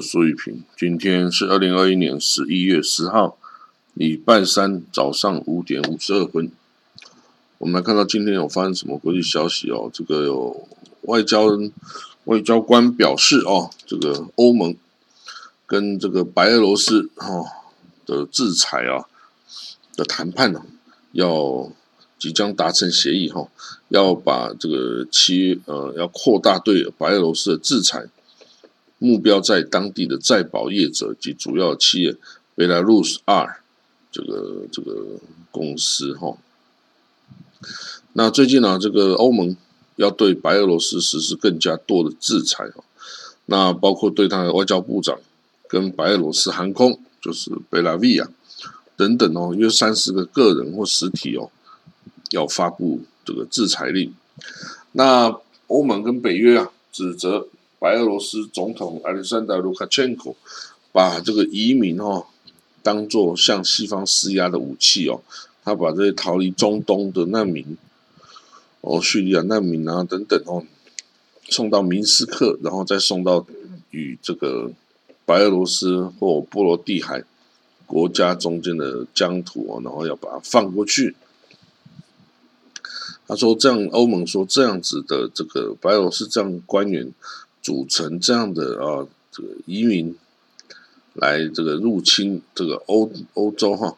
苏玉平。今天是二零二一年十一月十号，礼拜三早上五点五十二分。我们来看到今天有发生什么国际消息哦？这个有外交外交官表示哦，这个欧盟跟这个白俄罗斯哦的制裁啊的谈判呢，要即将达成协议哈，要把这个七呃要扩大对白俄罗斯的制裁。目标在当地的在保业者及主要企业贝拉路斯 R 这个这个公司哈。那最近呢，这个欧盟要对白俄罗斯实施更加多的制裁哦。那包括对他的外交部长跟白俄罗斯航空，就是贝拉维亚等等哦，约三十个个人或实体哦，要发布这个制裁令。那欧盟跟北约啊，指责。白俄罗斯总统亚历山大·卢卡申科把这个移民哦当做向西方施压的武器哦，他把这些逃离中东的难民哦，叙利亚难民啊等等哦，送到明斯克，然后再送到与这个白俄罗斯或波罗的海国家中间的疆土哦，然后要把它放过去。他说：“这样，欧盟说这样子的这个白俄罗斯这样官员。”组成这样的啊，这个移民来这个入侵这个欧欧洲哈，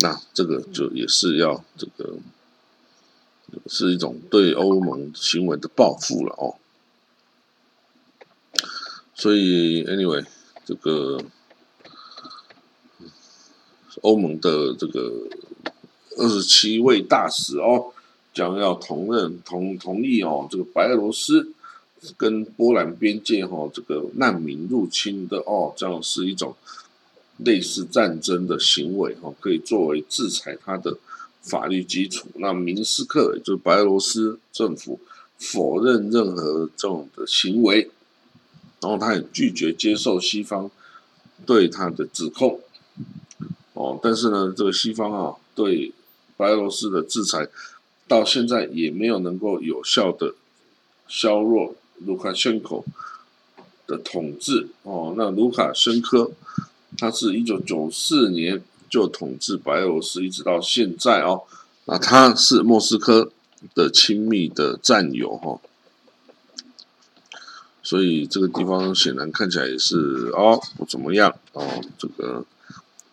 那这个就也是要这个是一种对欧盟行为的报复了哦。所以，anyway，这个欧盟的这个二十七位大使哦，将要同任同同意哦，这个白俄罗斯。跟波兰边界哈，这个难民入侵的哦，这样是一种类似战争的行为哈，可以作为制裁他的法律基础。那明斯克也就是白俄罗斯政府否认任何这种的行为，然后他也拒绝接受西方对他的指控。哦，但是呢，这个西方啊，对白俄罗斯的制裁到现在也没有能够有效的削弱。卢卡申科的统治哦，那卢卡申科他是一九九四年就统治白俄罗斯，一直到现在哦。那他是莫斯科的亲密的战友哈，所以这个地方显然看起来也是哦不怎么样哦。这个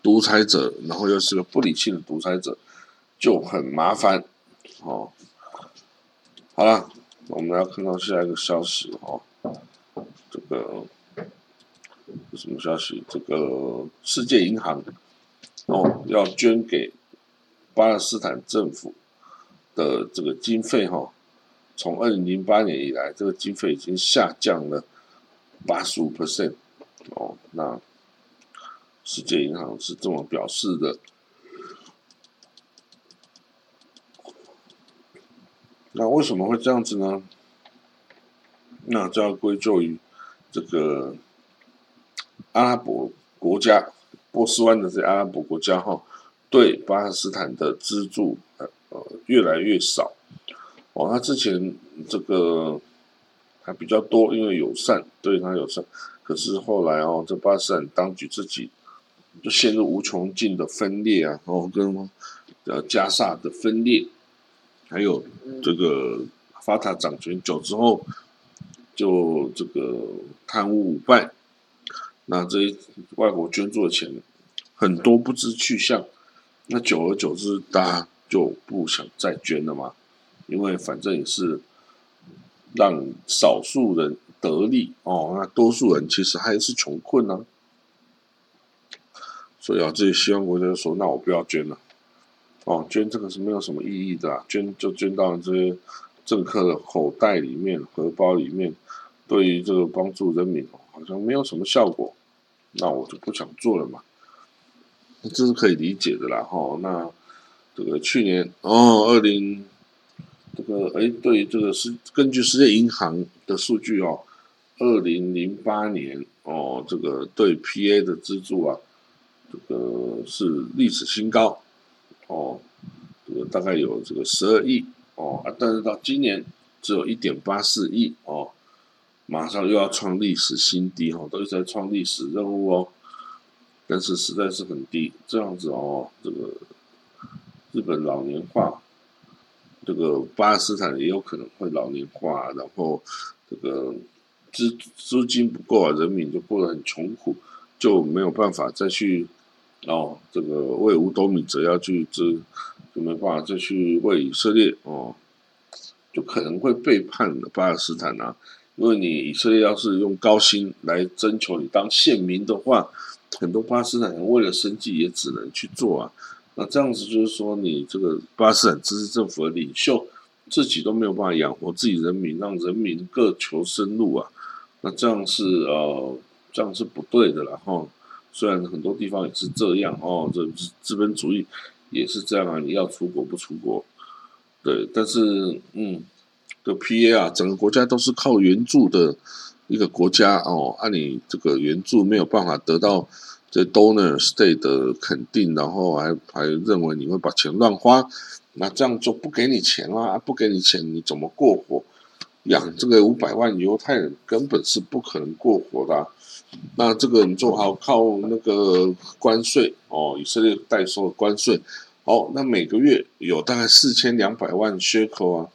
独裁者，然后又是个不理性的独裁者，就很麻烦哦。好了。我们要看到下一个消息哦，这个什么消息？这个世界银行哦要捐给巴勒斯坦政府的这个经费哈，从二零零八年以来，这个经费已经下降了八十五 percent 哦。那世界银行是这么表示的。那为什么会这样子呢？那就要归咎于这个阿拉伯国家、波斯湾的这阿拉伯国家哈，对巴勒斯坦的资助呃呃越来越少。哦，他之前这个还比较多，因为友善对他友善，可是后来哦，这巴勒斯坦当局自己就陷入无穷尽的分裂啊，然后跟呃加萨的分裂。还有这个法塔掌权久之后，就这个贪污腐败，那这些外国捐助的钱很多不知去向，那久而久之，大家就不想再捐了嘛，因为反正也是让少数人得利哦，那多数人其实还是穷困呢，所以啊，这些西方国家就说，那我不要捐了。哦，捐这个是没有什么意义的，捐就捐到这些政客的口袋里面、荷包里面，对于这个帮助人民好像没有什么效果，那我就不想做了嘛，这是可以理解的啦。哈，那这个去年哦，二零这个哎，对这个是根据世界银行的数据哦，二零零八年哦，这个对 PA 的资助啊，这个是历史新高。哦，这个大概有这个十二亿哦啊，但是到今年只有一点八四亿哦，马上又要创历史新低哈，都是在创历史任务哦，但是实在是很低，这样子哦，这个日本老年化，这个巴勒斯坦也有可能会老年化，然后这个资资金不够啊，人民就过得很穷苦，就没有办法再去哦，这个为五斗米折腰去支，就没办法再去为以色列哦，就可能会背叛巴勒斯坦啊。因为你以色列要是用高薪来征求你当县民的话，很多巴勒斯坦人为了生计也只能去做啊。那这样子就是说，你这个巴勒斯坦支持政府的领袖自己都没有办法养活自己人民，让人民各求生路啊。那这样是呃，这样是不对的啦。哈，虽然很多地方也是这样哦，这资本主义也是这样啊。你要出国不出国，对，但是嗯。的 P A 啊，整个国家都是靠援助的一个国家哦。按你这个援助没有办法得到这 donor state 的肯定，然后还还认为你会把钱乱花，那这样就不给你钱啊，不给你钱你怎么过活？养这个五百万犹太人根本是不可能过活的。那这个你就好靠那个关税哦，以色列代收的关税哦，那每个月有大概四千两百万缺口啊。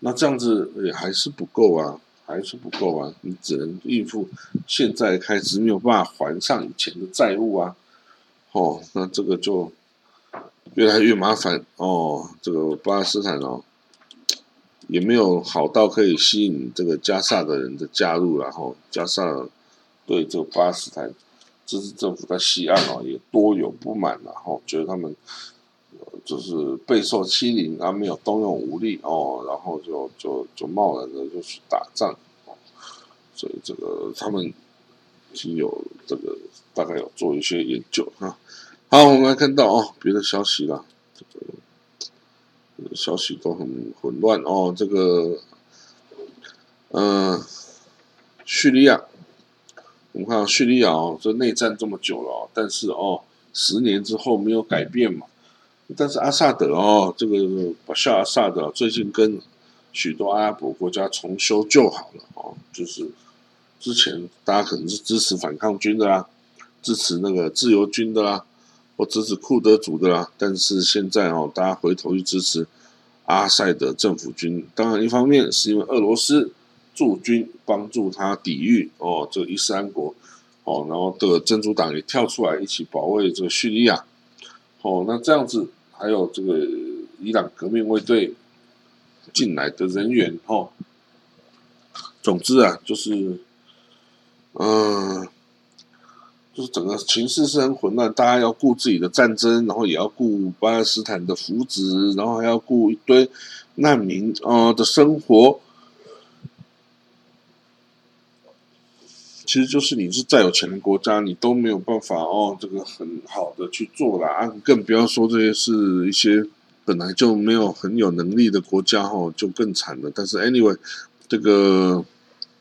那这样子也还是不够啊，还是不够啊！你只能应付现在开支，没有办法还上以前的债务啊！哦，那这个就越来越麻烦哦。这个巴勒斯坦哦，也没有好到可以吸引这个加萨的人的加入，然后加萨对这个巴勒斯坦自治政府在西岸哦也多有不满然后，觉得他们。就是备受欺凌，啊，没有动用武力哦，然后就就就贸然的就去打仗，所以这个他们已经有这个大概有做一些研究哈。好，我们来看到哦，别的消息了，这个消息都很混乱哦。这个，嗯，叙利亚，我们看叙利亚哦，这内战这么久了，但是哦，十年之后没有改变嘛。但是阿萨德哦，这个巴夏阿萨德最近跟许多阿拉伯国家重修旧好了哦，就是之前大家可能是支持反抗军的啦，支持那个自由军的啦，或支持库德族的啦，但是现在哦，大家回头去支持阿塞德政府军，当然一方面是因为俄罗斯驻军帮助他抵御哦这个伊斯兰国哦，然后这个真主党也跳出来一起保卫这个叙利亚哦，那这样子。还有这个伊朗革命卫队进来的人员，哦，总之啊，就是，嗯，就是整个情势是很混乱，大家要顾自己的战争，然后也要顾巴勒斯坦的福祉，然后还要顾一堆难民啊的生活。其实就是你是再有钱的国家，你都没有办法哦，这个很好的去做啦，更不要说这些是一些本来就没有很有能力的国家哦，就更惨了。但是 anyway，这个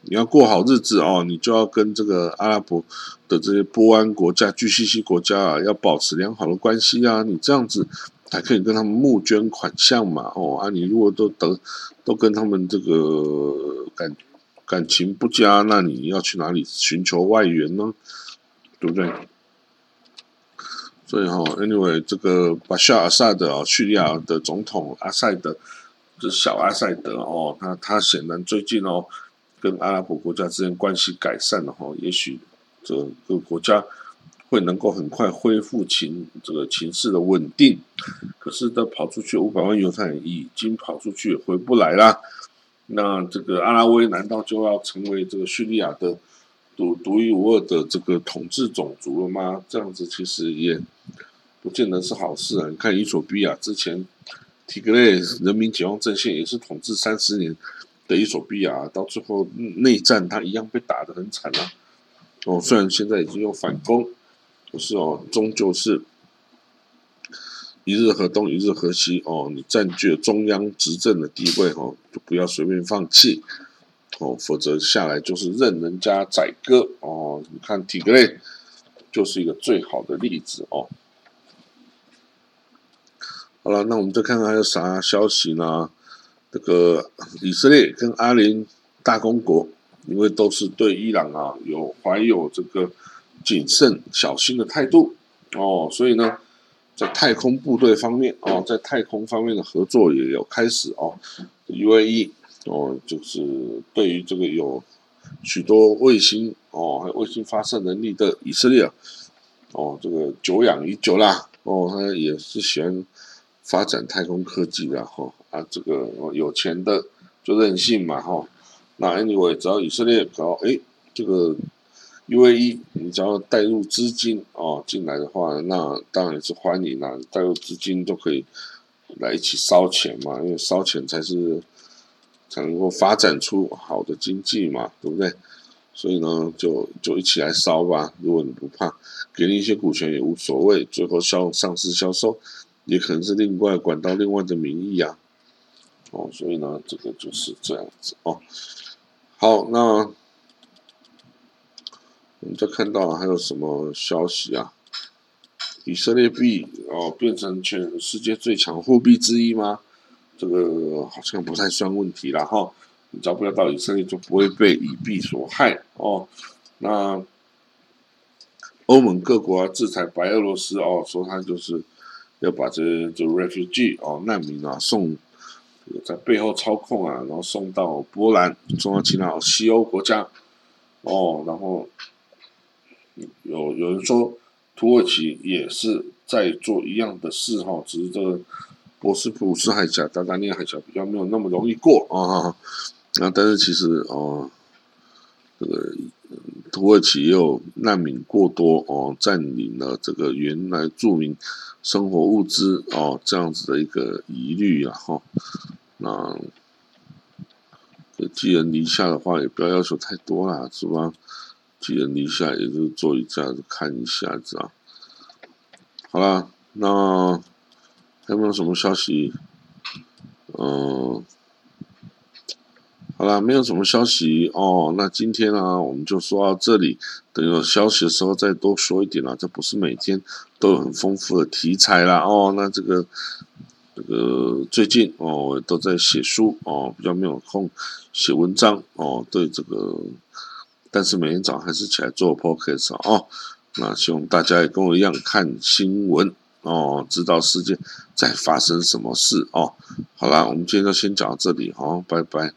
你要过好日子哦，你就要跟这个阿拉伯的这些波安国家、GCC 国家啊，要保持良好的关系啊，你这样子才可以跟他们募捐款项嘛哦啊，你如果都得都跟他们这个感。感情不佳，那你要去哪里寻求外援呢？对不对？所以哈，anyway，这个巴夏阿萨德啊，叙利亚的总统阿塞德，这小阿塞德哦，他他显然最近哦，跟阿拉伯国家之间关系改善了哈，也许这个国家会能够很快恢复情这个情势的稳定。可是，他跑出去五百万犹太人已经跑出去，回不来了。那这个阿拉维难道就要成为这个叙利亚的独独一无二的这个统治种族了吗？这样子其实也不见得是好事啊！你看伊索比亚之前提格雷人民解放阵线也是统治三十年的一手臂啊，到最后内战他一样被打得很惨啊！哦，虽然现在已经有反攻，可是哦，终究是。一日河东，一日河西哦，你占据了中央执政的地位哦，就不要随便放弃哦，否则下来就是任人家宰割哦。你看体格类就是一个最好的例子哦。好了，那我们再看看还有啥消息呢？这个以色列跟阿联大公国，因为都是对伊朗啊有怀有这个谨慎小心的态度哦，所以呢，在太空部队方面哦，在太空方面的合作也有开始哦，UAE 哦，就是对于这个有许多卫星哦，还有卫星发射能力的以色列哦，这个久仰已久啦哦，他也是喜欢发展太空科技的哈啊，这个有钱的就任性嘛哈。那 anyway，只要以色列搞哎这个 UAE，你只要带入资金哦进来的话，那当然是欢迎啦，带入资金都可以来一起烧钱嘛，因为烧钱才是才能够发展出好的经济嘛，对不对？所以呢，就就一起来烧吧。如果你不怕，给你一些股权也无所谓，最后销上市销售也可能是另外管到另外的名义啊。哦，所以呢，这个就是这样子哦。好，那我们再看到还有什么消息啊？以色列币哦，变成全世界最强货币之一吗？这个好像不太算问题了哈。你只要不要到以色列，就不会被以币所害哦。那欧盟各国啊制裁白俄罗斯哦，说他就是要把这这 refugee 哦难民啊送。在背后操控啊，然后送到波兰，送到其他西欧国家，哦，然后有有人说土耳其也是在做一样的事哈，只是这个博斯普鲁斯海峡、达达尼亚海峡比较没有那么容易过啊。那但是其实哦，这个土耳其也有难民过多哦，占领了这个原来著名生活物资哦，这样子的一个疑虑啊哈。那寄人篱下的话，也不要要求太多啦，是吧？寄人篱下，也就做一下子看一下子啊。好啦，那还有没有什么消息？嗯，好啦，没有什么消息哦。那今天呢，我们就说到这里。等有消息的时候再多说一点啦。这不是每天都有很丰富的题材啦。哦，那这个。这个最近哦都在写书哦，比较没有空写文章哦。对这个，但是每天早上还是起来做 p o c a s t 哦。那希望大家也跟我一样看新闻哦，知道世界在发生什么事哦。好啦，我们今天就先讲到这里，哦，拜拜。